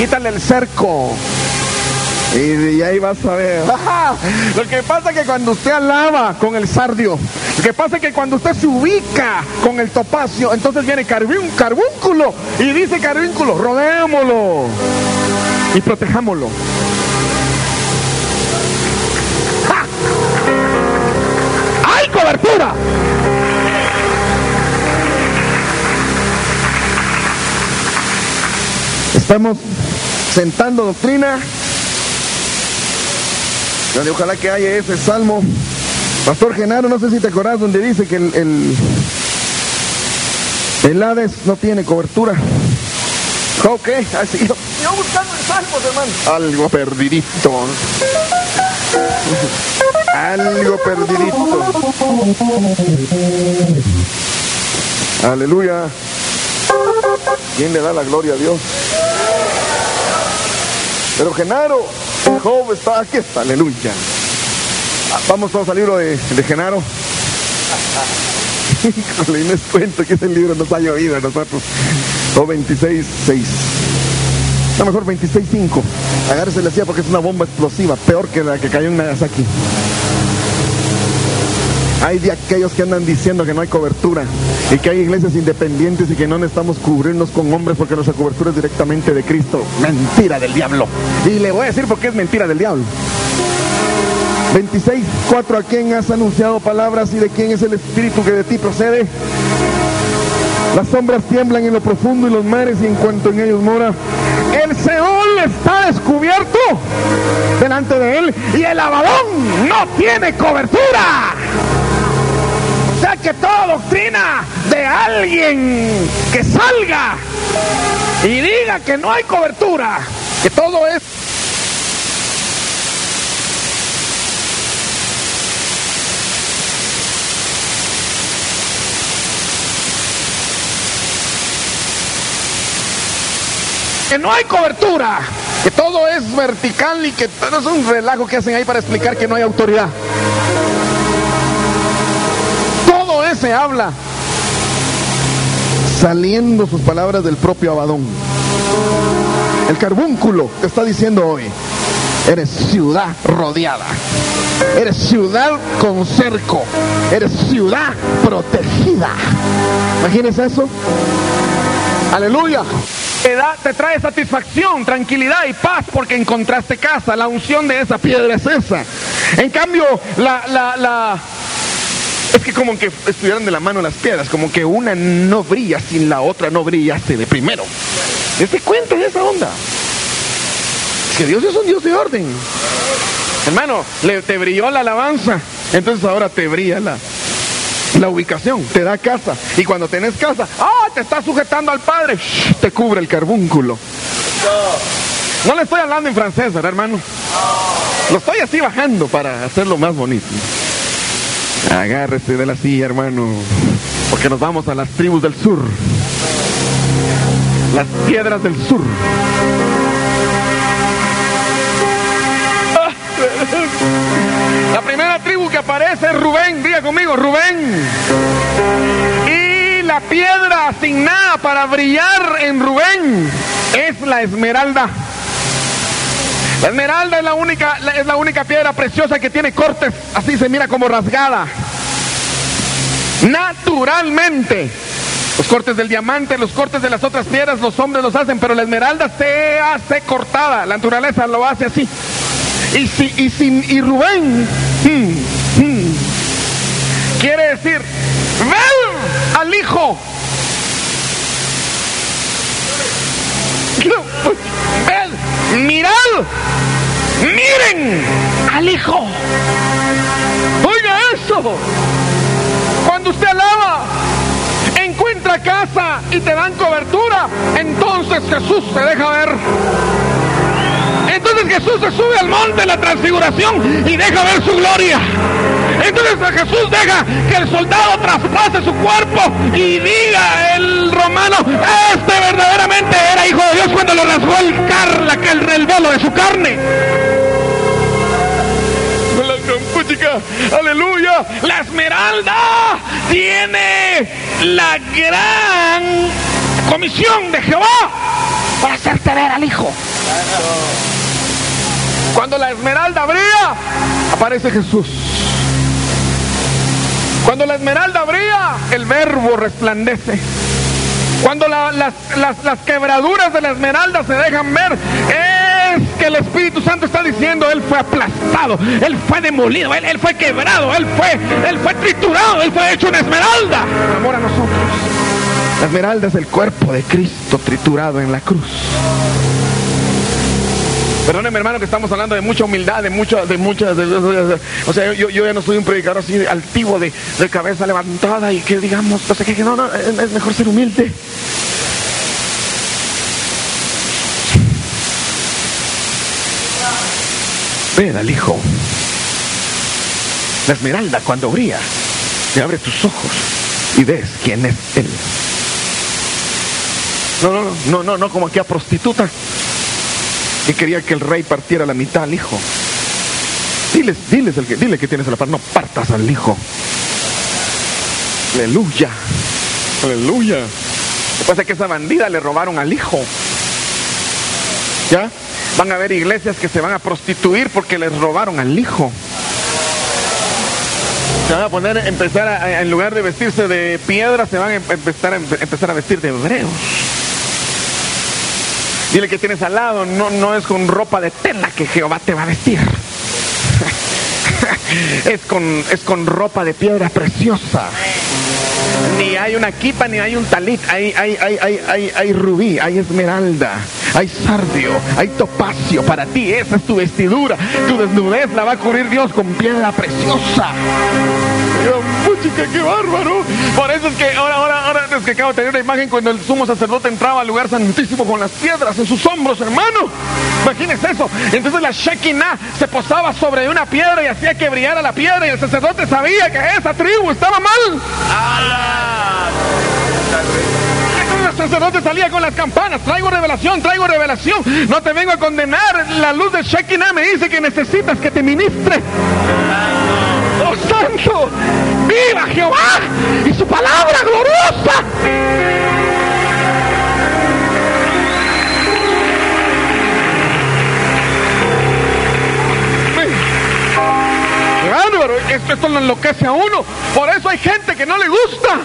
Speaker 2: quítale el cerco, y, ahí vas a ver. Lo que pasa es que cuando usted alaba con el sardio, lo que pasa es que cuando usted se ubica con el topacio, entonces viene carbúnculo y dice carbúnculo, rodeémoslo y protejámoslo. ¡Hay cobertura! Estamos sentando doctrina ojalá que haya ese salmo. Pastor Genaro, no sé si te acordás donde dice que el, el, el Hades no tiene cobertura. Ok, así yo, yo buscando el salmo, hermano. Algo perdidito. Algo perdidito. Aleluya. ¿Quién le da la gloria a Dios? Pero Genaro, Job está aquí, está, aleluya. Vamos todos al libro de, Genaro. Híjole, les cuento que ese libro nos ha llovido a nosotros. O 26, 6. A lo mejor 26, 5. Agárrese la porque es una bomba explosiva, peor que la que cayó en Nagasaki. Hay de aquellos que andan diciendo que no hay cobertura y que hay iglesias independientes y que no necesitamos cubrirnos con hombres porque nuestra cobertura es directamente de Cristo. Mentira del diablo. Y le voy a decir por qué es mentira del diablo. 26, 4. ¿A quién has anunciado palabras y de quién es el espíritu que de ti procede? Las sombras tiemblan en lo profundo y los mares y en cuanto en ellos mora. El Seol está descubierto delante de él y el Abadón no tiene cobertura que toda doctrina de alguien que salga y diga que no hay cobertura, que todo es que no hay cobertura, que todo es vertical y que todo es un relajo que hacen ahí para explicar que no hay autoridad. Se habla saliendo sus palabras del propio Abadón. El carbúnculo te está diciendo hoy, eres ciudad rodeada, eres ciudad con cerco, eres ciudad protegida. Imagínense eso. Aleluya. Te, da, te trae satisfacción, tranquilidad y paz porque encontraste casa. La unción de esa piedra es esa. En cambio, la, la, la es que como que estuvieran de la mano las piedras, como que una no brilla sin la otra no brillaste de primero. ¿Te cuenta de esa onda? Que Dios es un Dios de orden. Hermano, le, te brilló la alabanza. Entonces ahora te brilla la, la ubicación, te da casa. Y cuando tenés casa, ¡ah! Te está sujetando al Padre, te cubre el carbúnculo. No le estoy hablando en francés, ¿verdad, hermano? Lo estoy así bajando para hacerlo más bonito. Agárrese de la silla, hermano, porque nos vamos a las tribus del sur. Las piedras del sur. La primera tribu que aparece es Rubén, diga conmigo, Rubén. Y la piedra asignada para brillar en Rubén es la esmeralda. La esmeralda es la única, es la única piedra preciosa que tiene cortes, así se mira como rasgada. Naturalmente. Los cortes del diamante, los cortes de las otras piedras, los hombres los hacen, pero la esmeralda se hace cortada. La naturaleza lo hace así. Y, si, y, sin, y Rubén hmm, hmm, quiere decir, ven al hijo. Ven, mirad, miren al hijo. Oiga eso. Cuando usted alaba, encuentra casa y te dan cobertura, entonces Jesús se deja ver. Entonces Jesús se sube al monte de la transfiguración y deja ver su gloria. Entonces Jesús deja que el soldado traspase su cuerpo y diga el romano, este verdaderamente era hijo de Dios cuando lo rasgó el, car, el, el velo de su carne. Aleluya. La esmeralda tiene la gran comisión de Jehová para hacerte ver al Hijo. Cuando la esmeralda brilla, aparece Jesús. Cuando la esmeralda brilla, el verbo resplandece. Cuando las, las, quebraduras de la esmeralda se dejan ver, es que el Espíritu Santo está diciendo, Él fue aplastado, Él fue demolido, Él, él fue quebrado, Él fue, Él fue triturado, Él fue hecho una esmeralda. Amor a nosotros. La esmeralda es el cuerpo de Cristo triturado en la cruz. Perdóneme hermano que estamos hablando de mucha humildad, de muchas, de muchas, o sea, yo, ya no soy un predicador así altivo de, cabeza levantada y que digamos, o sea, que, no, no, es mejor ser humilde. Ven al hijo. La esmeralda cuando brilla, te abre tus ojos y ves quién es él. No, no, no, no, no, como aquella prostituta y quería que el rey partiera la mitad al hijo. Diles, diles, el que, dile que tienes la par, no partas al hijo. Aleluya, aleluya. Lo que pasa es que esa bandida le robaron al hijo. ¿Ya? Van a haber iglesias que se van a prostituir porque les robaron al hijo. Se van a poner, empezar en lugar de vestirse de piedra, se van a empezar a, empezar a vestir de hebreos. Dile que tienes al lado, no, no es con ropa de tela que Jehová te va a vestir. es, con, es con ropa de piedra preciosa. Ni hay una quipa, ni hay un talit, hay, hay, hay, hay, hay rubí, hay esmeralda, hay sardio, hay topacio. Para ti esa es tu vestidura. Tu desnudez la va a cubrir Dios con piedra preciosa. Chica, qué bárbaro. Por eso es que ahora, ahora, ahora es que acabo de tener la imagen cuando el sumo sacerdote entraba al lugar santísimo con las piedras en sus hombros, hermano. Imagínense eso. Entonces la Shekinah se posaba sobre una piedra y hacía que brillara la piedra y el sacerdote sabía que esa tribu estaba mal. El sacerdote salía con las campanas, traigo revelación, traigo revelación, no te vengo a condenar, la luz de Shekinah me dice que necesitas que te ministre. ¡Oh santo! ¡Viva Jehová! Y su palabra gloriosa. Bárbaro, esto, esto lo enloquece a uno. Por eso hay gente que no le gusta.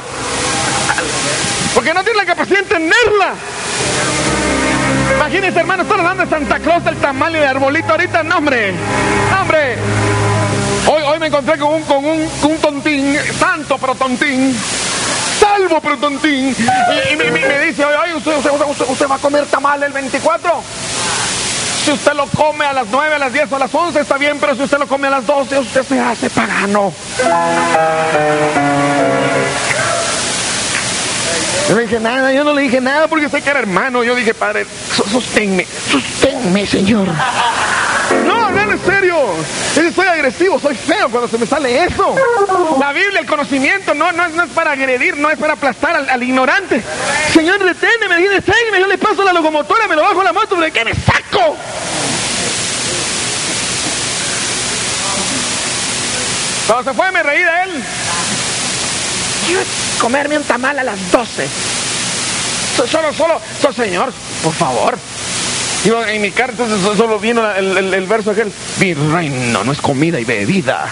Speaker 2: Porque no tiene la capacidad de entenderla. Imagínense, hermano, están hablando de Santa Claus del tamal y de arbolito ahorita. No, hombre. Hombre. Hoy, hoy me encontré con un, con un, un tontín, santo pero tontín, salvo pero tontín, y, me, dice, oye, ¿usted, usted, usted, va a comer tamal el 24? Si usted lo come a las 9, a las 10 o a las 11 está bien, pero si usted lo come a las 12, usted se hace pagano. Yo no dije nada, yo no le dije nada porque sé que era hermano. Yo dije, padre, sosténme, sosténme, Señor. No, no, en serio. soy agresivo, soy feo cuando se me sale eso. La Biblia, el conocimiento, no, no, es, para agredir, no es para aplastar al, ignorante. Señor, detente, me dice, seguime, yo le paso la locomotora, me lo bajo la moto, ¿de qué me saco? Cuando se fue me reí de él comerme un tamal a las 12. Solo, solo, solo, señor, por favor. Yo, en mi carta solo vino el, el, verso aquel, mi reino no es comida y bebida.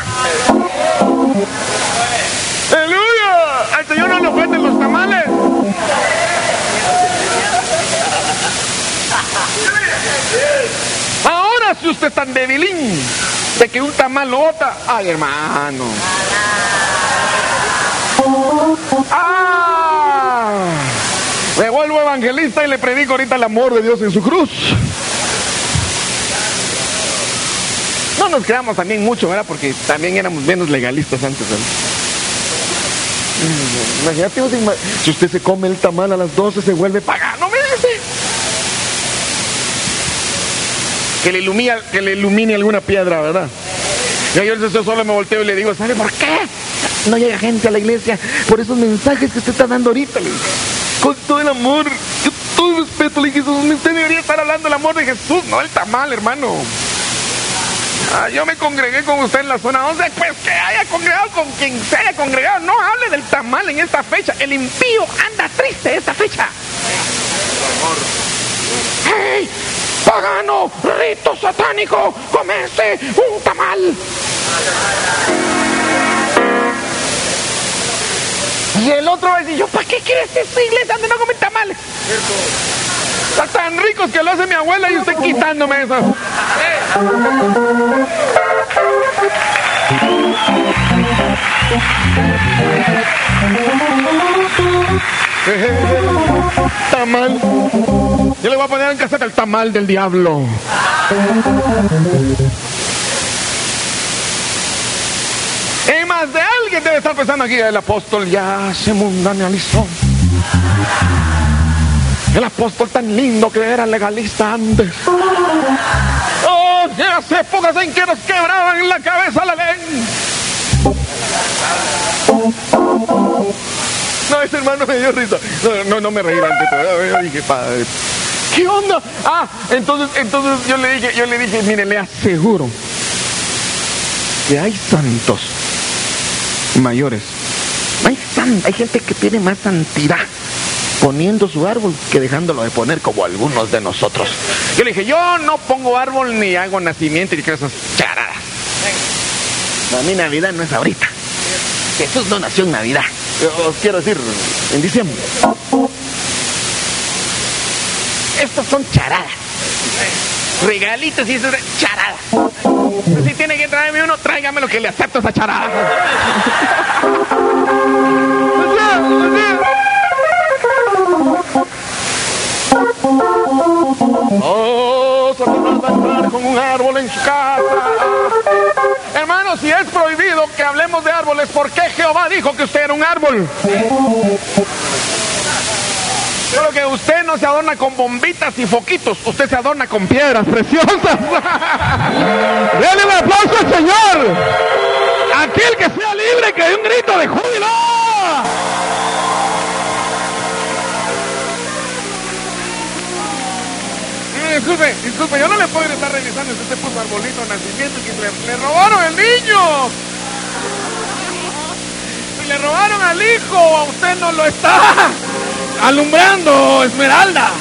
Speaker 2: ¡Aleluya! Al Señor no le ofenden los tamales. Ahora si usted es tan debilín de que un tamal lo bota, ay hermano. ¡Ah! Me vuelvo evangelista y le predico ahorita el amor de Dios en su cruz. No nos creamos también mucho, ¿verdad? Porque también éramos menos legalistas antes. Imagínate, si usted se come el tamal a las 12 se vuelve pagano, me dice. Que le, ilumine, que le ilumine alguna piedra, ¿verdad? Y yo solo me volteo y le digo, ¿sabe por qué? no llega gente a la iglesia por esos mensajes que usted está dando ahorita. Con todo el amor, con todo el respeto, le dije, usted debería estar hablando del amor de Jesús, no el tamal, hermano. Ah, yo me congregué con usted en la zona 11, pues que haya congregado con quien se haya congregado, no hable del tamal en esta fecha. El impío anda triste esta fecha. ¡Hey! ¡Pagano! ¡Rito satánico! ¡Comerse un tamal! Y el otro va a decir, yo, ¿para qué quieres esa iglesia donde no comen tamales? Están tan ricos que lo hace mi abuela y usted quitándome eso. tamal. Yo le voy a poner en caseta el tamal del diablo. Más de alguien debe estar pensando aquí, el apóstol ya se mundanalizó. El apóstol tan lindo que era legalista antes. Oh, en las épocas en que nos quebraban en la cabeza la ley. No, ese hermano me dio risa. No, no, me reí antes, dije, padre. ¿Qué onda? Ah, entonces, entonces yo le dije, yo le dije, mire, le aseguro que hay santos mayores. Hay, gente que tiene más santidad poniendo su árbol que dejándolo de poner como algunos de nosotros. Yo le dije, yo no pongo árbol ni hago nacimiento y esas charadas. A mí Navidad no es ahorita. Jesús no nació en Navidad. Os quiero decir, en diciembre. Estos son charadas. Regalitos y eso es charada. Si tiene que traerme uno, tráigame lo que le acepto esa charada. Va a entrar con un árbol en su casa. Hermano, si es prohibido que hablemos de árboles, ¿por qué Jehová dijo que usted era un árbol? Solo que usted no se adorna con bombitas y foquitos, usted se adorna con piedras preciosas. Denle un aplauso al Señor. Aquel que sea libre, que dé un grito de júbilo. Disculpe, disculpe, yo no le puedo estar revisando si usted puso arbolito de nacimiento y le, robaron el niño. Si le robaron al hijo, a usted no lo está alumbrando, Esmeralda.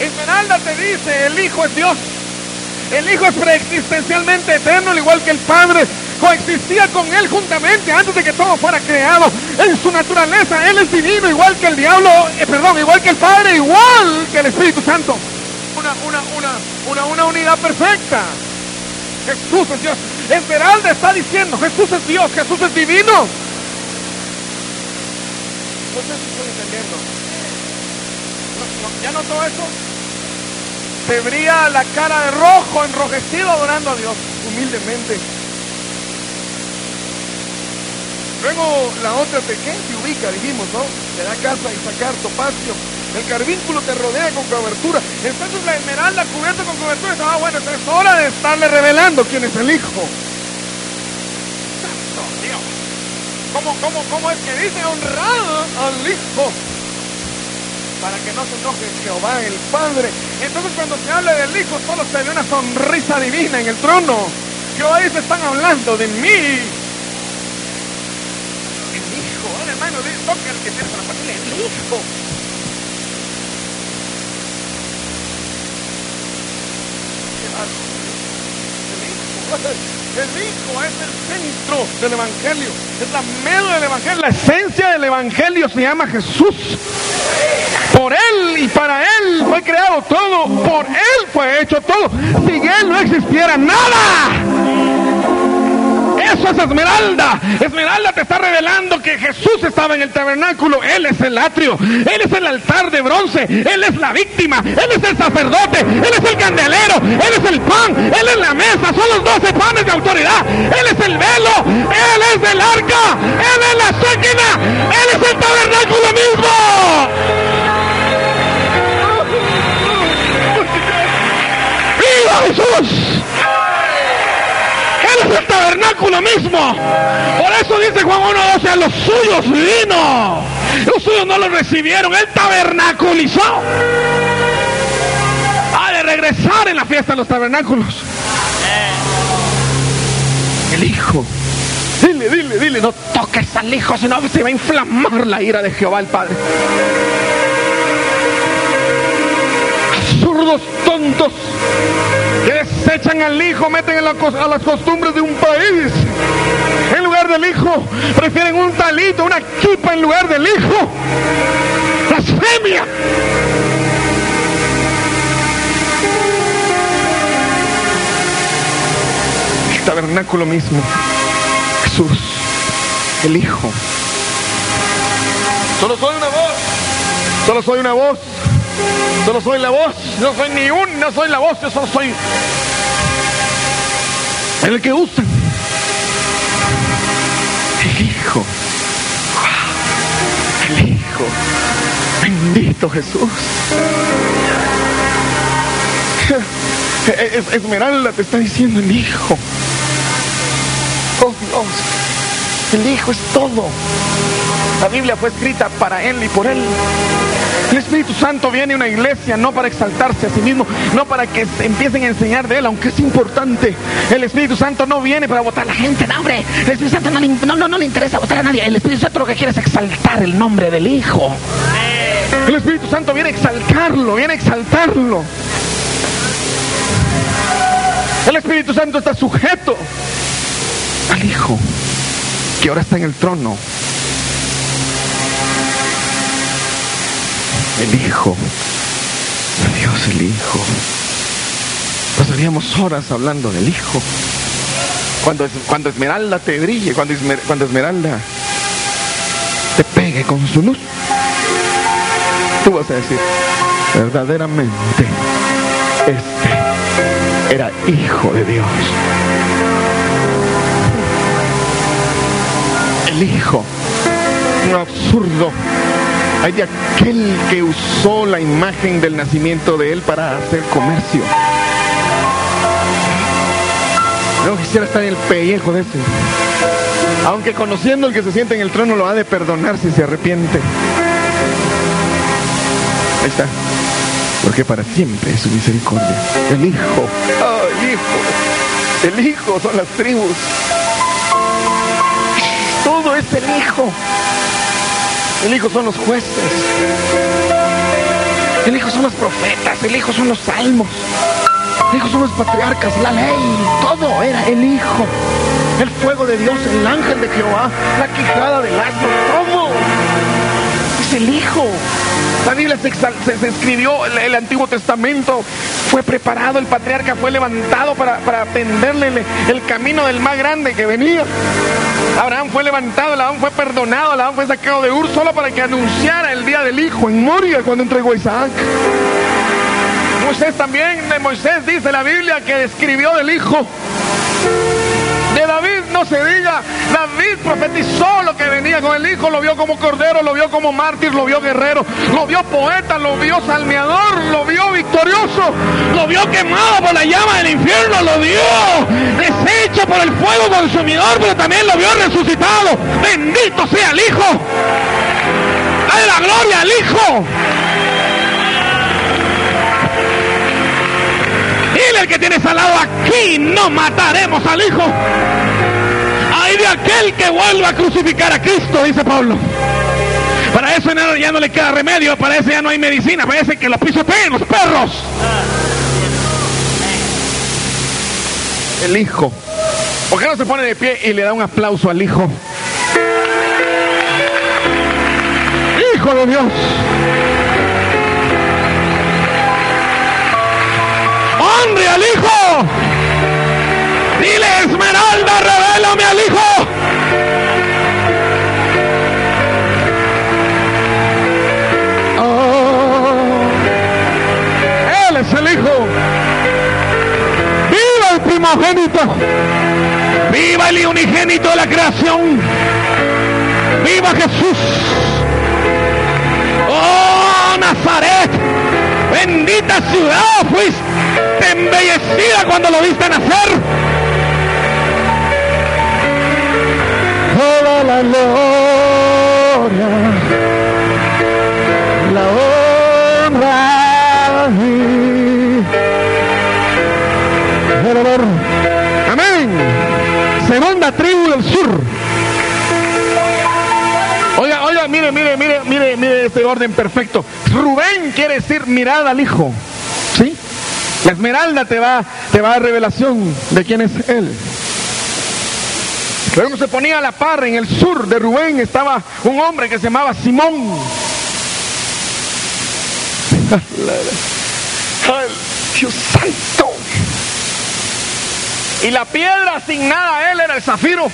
Speaker 2: Esmeralda te dice, el Hijo es Dios. El Hijo es preexistencialmente eterno, al igual que el Padre. Coexistía con Él juntamente antes de que todo fuera creado. En su naturaleza, Él es divino, igual que el diablo, eh, perdón, igual que el Padre, igual que el Espíritu Santo. Una, una, una, una, una unidad perfecta. Jesús es Dios. Esmeralda está diciendo, Jesús es Dios, Jesús es divino. No sé si estoy entendiendo. ¿Ya notó eso? se brilla la cara de rojo, enrojecido, adorando a Dios humildemente. Luego la otra te, te ubica, dijimos, ¿no? Te da casa y sacar topacio. El carbínculo te rodea con cobertura. Entonces la esmeralda cubierta con cobertura. Ah, bueno, es hora de estarle revelando quién es el Hijo. Santo Dios. ¿Cómo, cómo, cómo es que dice honrado al Hijo? Para que no se enoje Jehová el Padre. Entonces cuando se habla del Hijo solo se ve una sonrisa divina en el trono. Jehová dice, están hablando de mí hermano, toca el que tiene la familia, el hijo. El hijo es el centro del evangelio, es la medio del evangelio, la esencia del evangelio se llama Jesús. Por él y para él fue creado todo, por él fue hecho todo. Sin él no existiera nada. Eso es Esmeralda. Esmeralda te está revelando que Jesús estaba en el tabernáculo. Él es el atrio. Él es el altar de bronce. Él es la víctima. Él es el sacerdote. Él es el candelero. Él es el pan. Él es la mesa. Son los doce panes de autoridad. Él es el velo. Él es el arca. Él es la séquina. Él es el tabernáculo mismo. ¡Viva Jesús! Tabernáculo mismo. Por eso dice Juan 1.12, a los suyos vino. Los suyos no lo recibieron, él tabernaculizó. Ha de regresar en la fiesta de los tabernáculos. El hijo. Dile, dile, dile, no toques al hijo, sino se va a inflamar la ira de Jehová el Padre. Absurdos tontos que desechan al hijo, meten a las costumbres de un país. En lugar del hijo, prefieren un talito, una chupa en lugar del hijo. Blasfemia. El tabernáculo mismo. Jesús, el Hijo. Solo soy una voz. Solo soy una voz. Solo soy la voz, no soy ni un, no soy la voz, yo solo soy el que usa El Hijo. El Hijo. Bendito Jesús. Esmeralda te está diciendo el Hijo. Oh Dios. El Hijo es todo. La Biblia fue escrita para Él y por Él. El Espíritu Santo viene a una iglesia no para exaltarse a sí mismo, no para que empiecen a enseñar de Él, aunque es importante. El Espíritu Santo no viene para votar a la gente, no, hombre. El Espíritu Santo no le, no, le interesa votar a nadie. El Espíritu Santo lo que quiere es exaltar el nombre del Hijo. El Espíritu Santo viene a exaltarlo, viene a exaltarlo. El Espíritu Santo está sujeto al Hijo, que ahora está en el trono El Hijo. Dios el Hijo. Pasaríamos horas hablando del Hijo. Cuando, cuando Esmeralda te brille, cuando, cuando Esmeralda te pegue con su luz, tú vas a decir, verdaderamente, este era Hijo de Dios. El Hijo, un absurdo hay de aquel que usó la imagen del nacimiento de él para hacer comercio. No quisiera estar en el pellejo de ese. Aunque conociendo el que se siente en el trono lo ha de perdonar si se arrepiente. Ahí está. Porque para siempre es su misericordia. El Hijo. Oh, el Hijo. El Hijo son las tribus. Todo es el Hijo. El Hijo son los jueces. El Hijo son los profetas. El Hijo son los salmos. El Hijo son los patriarcas, la ley. Todo era el Hijo. El fuego de Dios, el ángel de Jehová, la quijada del asno, todo. Es el Hijo. La Biblia se, escribió, el, Antiguo Testamento fue preparado, el patriarca fue levantado para, para tenderle el camino del más grande que venía. Abraham fue levantado, Abraham fue perdonado, Abraham fue sacado de Ur solo para que anunciara el día del Hijo en Moria cuando entregó a Isaac. Moisés también, Moisés dice la Biblia que escribió del Hijo. No se diga, David profetizó lo que venía con el Hijo, lo vio como cordero, lo vio como mártir, lo vio guerrero, lo vio poeta, lo vio salmeador, lo vio victorioso, lo vio quemado por la llama del infierno, lo vio deshecho por el fuego consumidor, pero también lo vio resucitado. Bendito sea el Hijo. Dale la gloria al Hijo. Dile al que tienes al lado, aquí no mataremos al Hijo. Aquel que vuelva a crucificar a Cristo, dice Pablo. Para eso ya no le queda remedio, para eso ya no hay medicina, parece que los pisoteen los perros. El Hijo. ¿Por qué no se pone de pie y le da un aplauso al Hijo? Hijo de Dios. Honre al Hijo. Dile, Esmeralda, revélame al Hijo. Primogénito. Viva el unigénito de la creación. Viva Jesús. Oh, Nazaret. Bendita ciudad fuiste embellecida cuando lo viste nacer. Toda la gloria, este orden perfecto. Rubén quiere decir mirada al hijo. ¿Sí? La esmeralda te va, te va a dar revelación de quién es él. Luego se ponía a la par, en el sur de Rubén estaba un hombre que se llamaba Simón. Y la piedra asignada a él era el zafiro.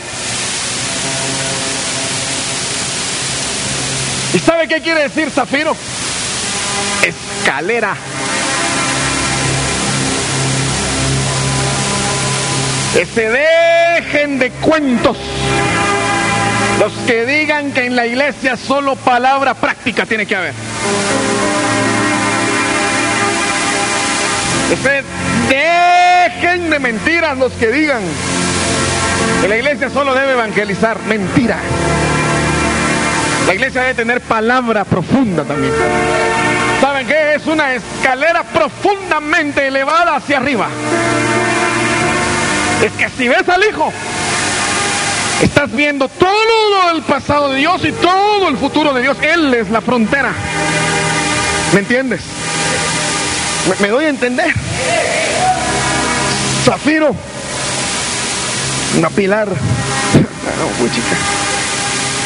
Speaker 2: ¿Y sabe qué quiere decir zafiro? Escalera. Que se dejen de cuentos. Los que digan que en la iglesia solo palabra práctica tiene que haber. Que se dejen de mentiras los que digan que la iglesia solo debe evangelizar. Mentira. La iglesia debe tener palabra profunda también. ¿Saben qué? Es una escalera profundamente elevada hacia arriba. Es que si ves al Hijo, estás viendo todo el pasado de Dios y todo el futuro de Dios. Él es la frontera. ¿Me entiendes? Me, doy a entender. Zafiro. Una pilar. No, muy chica.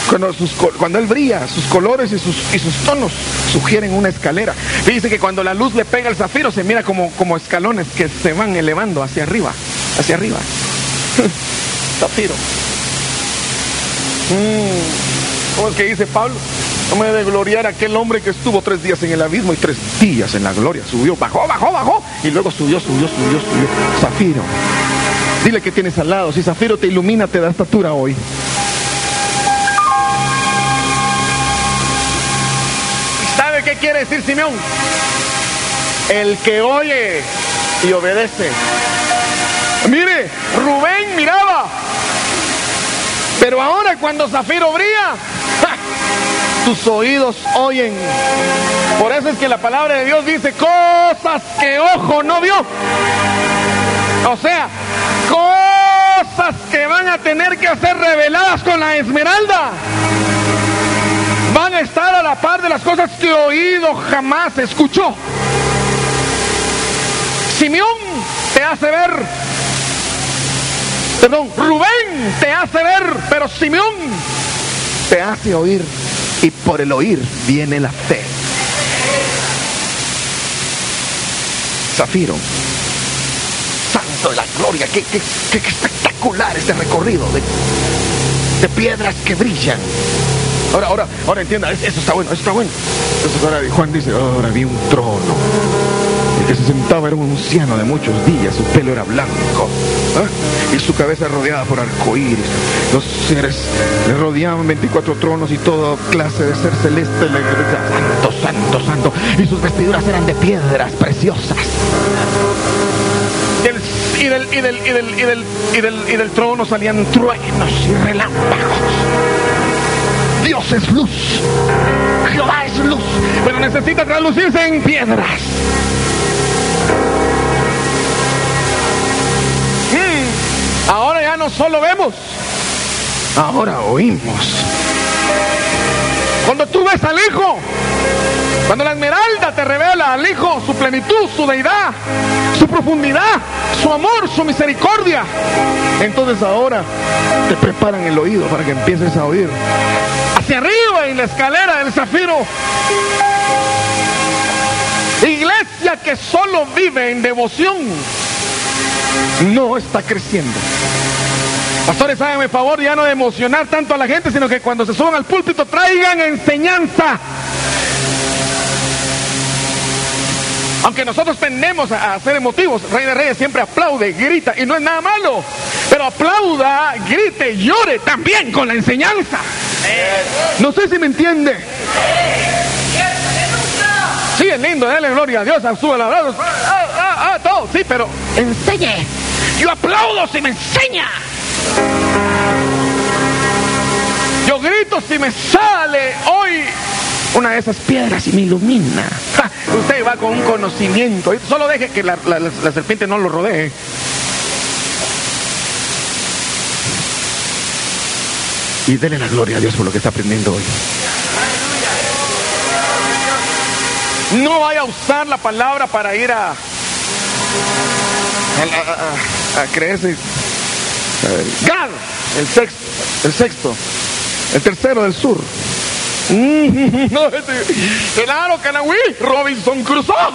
Speaker 2: Cuando, sus, cuando él brilla, sus colores y sus, y sus tonos sugieren una escalera. Dice que cuando la luz le pega al zafiro se mira como, como escalones que se van elevando hacia arriba, hacia arriba. zafiro. Mm. ¿Cómo es que dice Pablo? No me debe gloriar aquel hombre que estuvo tres días en el abismo y tres días en la gloria. Subió, bajó, bajó, bajó. Y luego subió, subió, subió, subió. Zafiro. Dile que tienes al lado. Si Zafiro te ilumina, te da estatura hoy. Quiere decir Simeón? El que oye y obedece. Mire, Rubén miraba. Pero ahora cuando Zafiro brilla, tus oídos oyen. Por eso es que la palabra de Dios dice cosas que ojo no vio. O sea, cosas que van a tener que ser reveladas con la esmeralda van a estar a la par de las cosas que oído jamás escuchó. Simeón te hace ver, perdón, Rubén te hace ver, pero Simeón te hace oír y por el oír viene la fe. Zafiro, santo de la gloria, qué, espectacular este recorrido de, de piedras que brillan Ahora, ahora, ahora entienda, eso está bueno, eso está bueno. Entonces ahora Juan dice, ahora vi un trono. que se sentaba era un anciano de muchos días, su pelo era blanco ¿ah? y su cabeza rodeada por arcoíris. Los seres le rodeaban 24 tronos y toda clase de ser celeste. Le santo, santo, santo. Y sus vestiduras eran de piedras preciosas. Y del, y del, y del, y del, y del, y del trono salían truenos y relámpagos. Dios es luz. Jehová es luz. Pero necesita traducirse en piedras. Mm, Ahora ya no solo vemos, ahora oímos. Cuando tú ves al Hijo, cuando la esmeralda te revela al Hijo su plenitud, su deidad, su profundidad, su amor, su misericordia, entonces ahora te preparan el oído para que empieces a oír. Hacia arriba en la escalera del zafiro. Iglesia que solo vive en devoción no está creciendo. Pastores, háganme favor ya no emocionar tanto a la gente, sino que cuando se suban al púlpito traigan enseñanza. Aunque nosotros tendemos a ser emotivos, Rey de Reyes siempre aplaude, grita, y no es nada malo. Pero aplauda, grite, llore también con la enseñanza. No sé si me entiende. Sí, es lindo, dale gloria a Dios, sube los brazos, ah, ah, ah, todo, sí, pero enseñe. Yo aplaudo si me enseña. Yo grito si me sale hoy una de esas piedras y me ilumina. Usted va con un conocimiento. Solo deje que la serpiente no lo rodee. Y dele la gloria a Dios por lo que está aprendiendo hoy. No vaya a usar la palabra para ir a, creerse. Gad, el sexto, el sexto, el tercero del sur. Mm, no, este- claro, Canahui, Robinson Crusoe.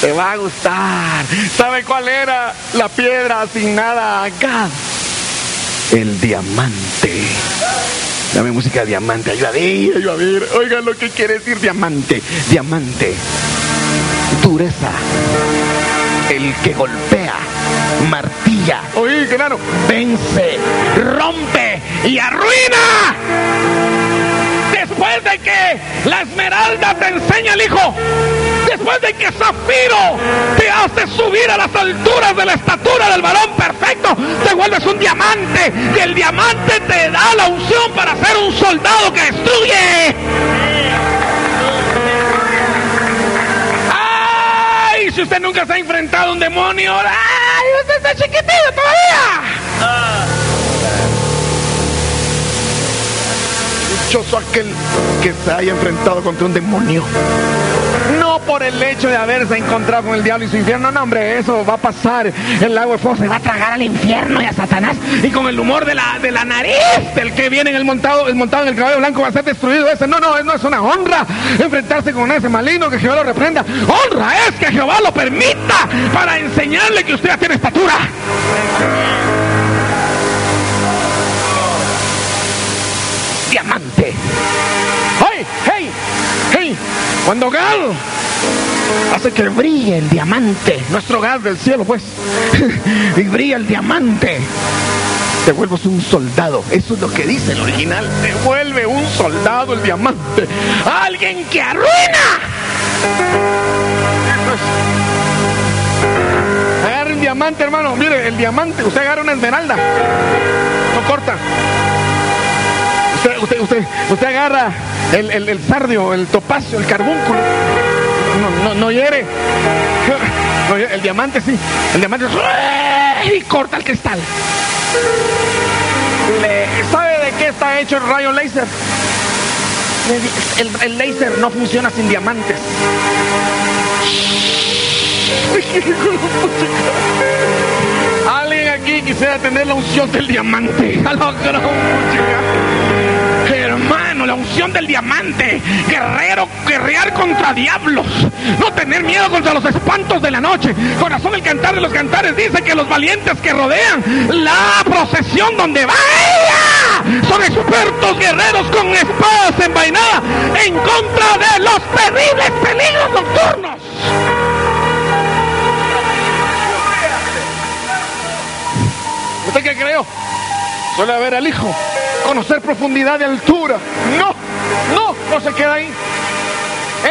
Speaker 2: Te va a gustar. ¿Sabe cuál era la piedra asignada a Gad? El diamante. Dame música de diamante, ayuda a ver, ayuda a ver. Oigan lo que quiere decir diamante. Diamante. Dureza. El que golpea, martilla. Oye, claro. Vence, rompe y arruina. Después de que la esmeralda te enseña el hijo, después de que Zafiro te hace subir a las alturas de la estatura del varón perfecto, te vuelves un diamante y el diamante te da la unción para ser un soldado que destruye. ¡Ay! Si usted nunca se ha enfrentado a un demonio, ¡ay! Usted está chiquitito todavía. Dichoso aquel que se haya enfrentado contra un demonio. No por el hecho de haberse encontrado con el diablo y su infierno, no hombre, eso va a pasar. El lago de fuego se va a tragar al infierno y a Satanás. Y con el humor de la, de la nariz del que viene en el montado, el montado en el caballo blanco va a ser destruido ese. No, no, no es una honra enfrentarse con ese maligno que Jehová lo reprenda. Honra es que Jehová lo permita para enseñarle que usted ya tiene estatura. ¡Hey! ¡Hey! ¡Hey! Cuando Gal hace que brille el diamante, nuestro Gal del cielo, pues, y brilla el diamante, te vuelves un soldado. Eso es lo que dice el original. Te vuelve un soldado el diamante. Alguien que arruina. Agarra un diamante, hermano. Mire, el diamante. Usted agarra una esmeralda. No corta. Usted, usted, usted, agarra el, el, el sardio, el topacio, el carbúnculo. No, no, no hiere. El diamante sí. El diamante y corta el cristal. ¿Sabe de qué está hecho el rayo láser? El, el láser no funciona sin diamantes. Alguien aquí quisiera tener la unción del diamante. A la unción del diamante. Guerrero, guerrear contra diablos. No tener miedo contra los espantos de la noche. Corazón, el cantar de los cantares dice que los valientes que rodean la procesión donde va son expertos guerreros con espadas envainadas en contra de los terribles peligros nocturnos. ¿Usted qué creo? Suele haber al hijo conocer profundidad de altura. No, no, no se queda ahí.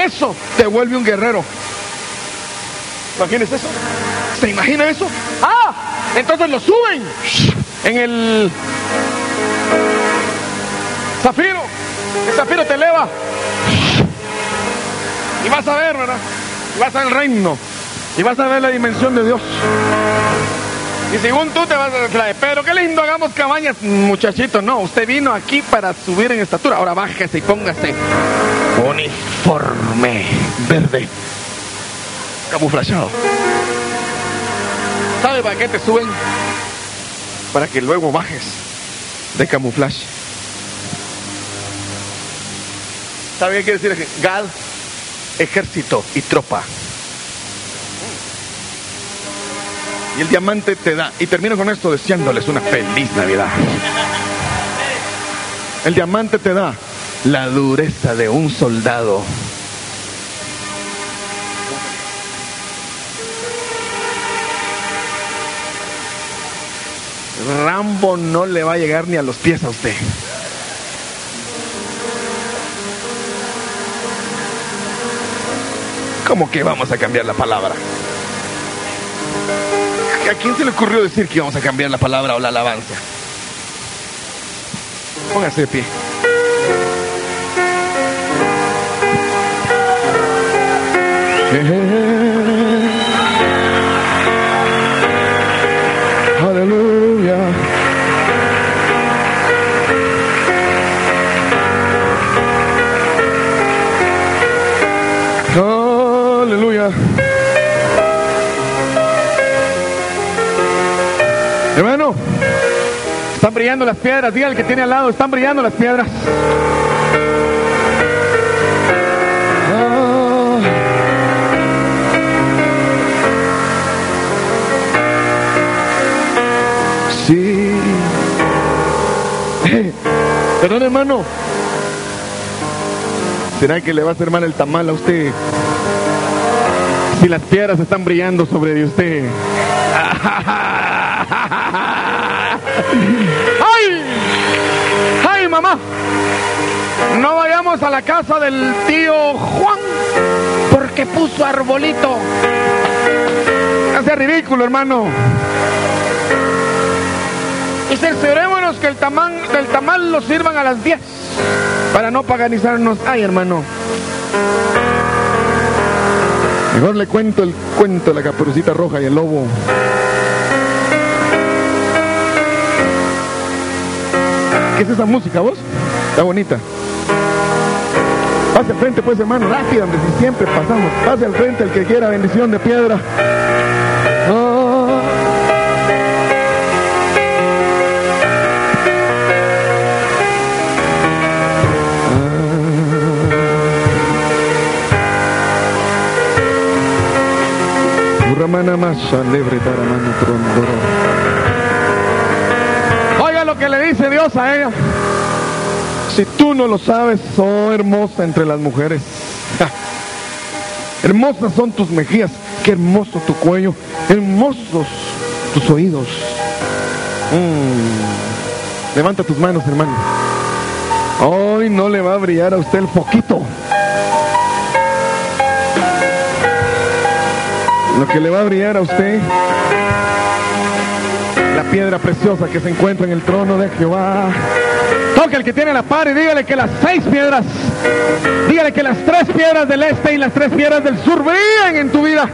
Speaker 2: Eso te vuelve un guerrero. ¿Imaginas eso? ¿Se imagina eso? Ah, entonces lo suben en el zafiro. El zafiro te eleva. Y vas a ver, ¿verdad? Y vas al reino. Y vas a ver la dimensión de Dios. Y según tú te vas a decir, pero qué lindo, hagamos cabañas, muchachito. No, usted vino aquí para subir en estatura. Ahora bájese y póngase uniforme verde, camuflado. ¿Sabe para qué te suben? Para que luego bajes de camuflaje. ¿Sabe qué quiere decir? GAL, ejército y tropa. Y el diamante te da. Y termino con esto deseándoles una feliz Navidad. El diamante te da la dureza de un soldado. Rambo no le va a llegar ni a los pies a usted. ¿Cómo que vamos a cambiar la palabra? ¿A quién se le ocurrió decir que íbamos a cambiar la palabra o la alabanza? Póngase de pie. Están brillando las piedras. Diga al que tiene al lado, están brillando las piedras. Ah. Sí. Perdón, hermano. ¿Será que le va a hacer mal el tamal a usted? Si las piedras están brillando sobre de usted. ¡Ay! ¡Ay, mamá! No vayamos a la casa del tío Juan porque puso arbolito. Hace ridículo, hermano. Y cerciorémonos que el tamal, el tamal lo sirvan a las 10 para no paganizarnos. Ay, hermano. Mejor le cuento el cuento de la caperucita roja y el lobo. ¿Qué es esa música, vos? Está bonita. Pase al frente, pues, hermano, rápido, siempre pasamos. Pase al frente el que quiera bendición de piedra. Ah. Uramana masha lebre taramana trondoro. Que le dice Dios a ella. Si tú no lo sabes, oh hermosa entre las mujeres. Hermosas son tus mejillas, qué hermoso tu cuello, hermosos tus oídos. Mm. Levanta tus manos, hermano. Hoy no le va a brillar a usted el poquito. Lo que le va a brillar a usted piedra preciosa que se encuentra en el trono de Jehová. Toca el que tiene la par y dígale que las seis piedras, dígale que las tres piedras del este y las tres piedras del sur brillan en tu vida.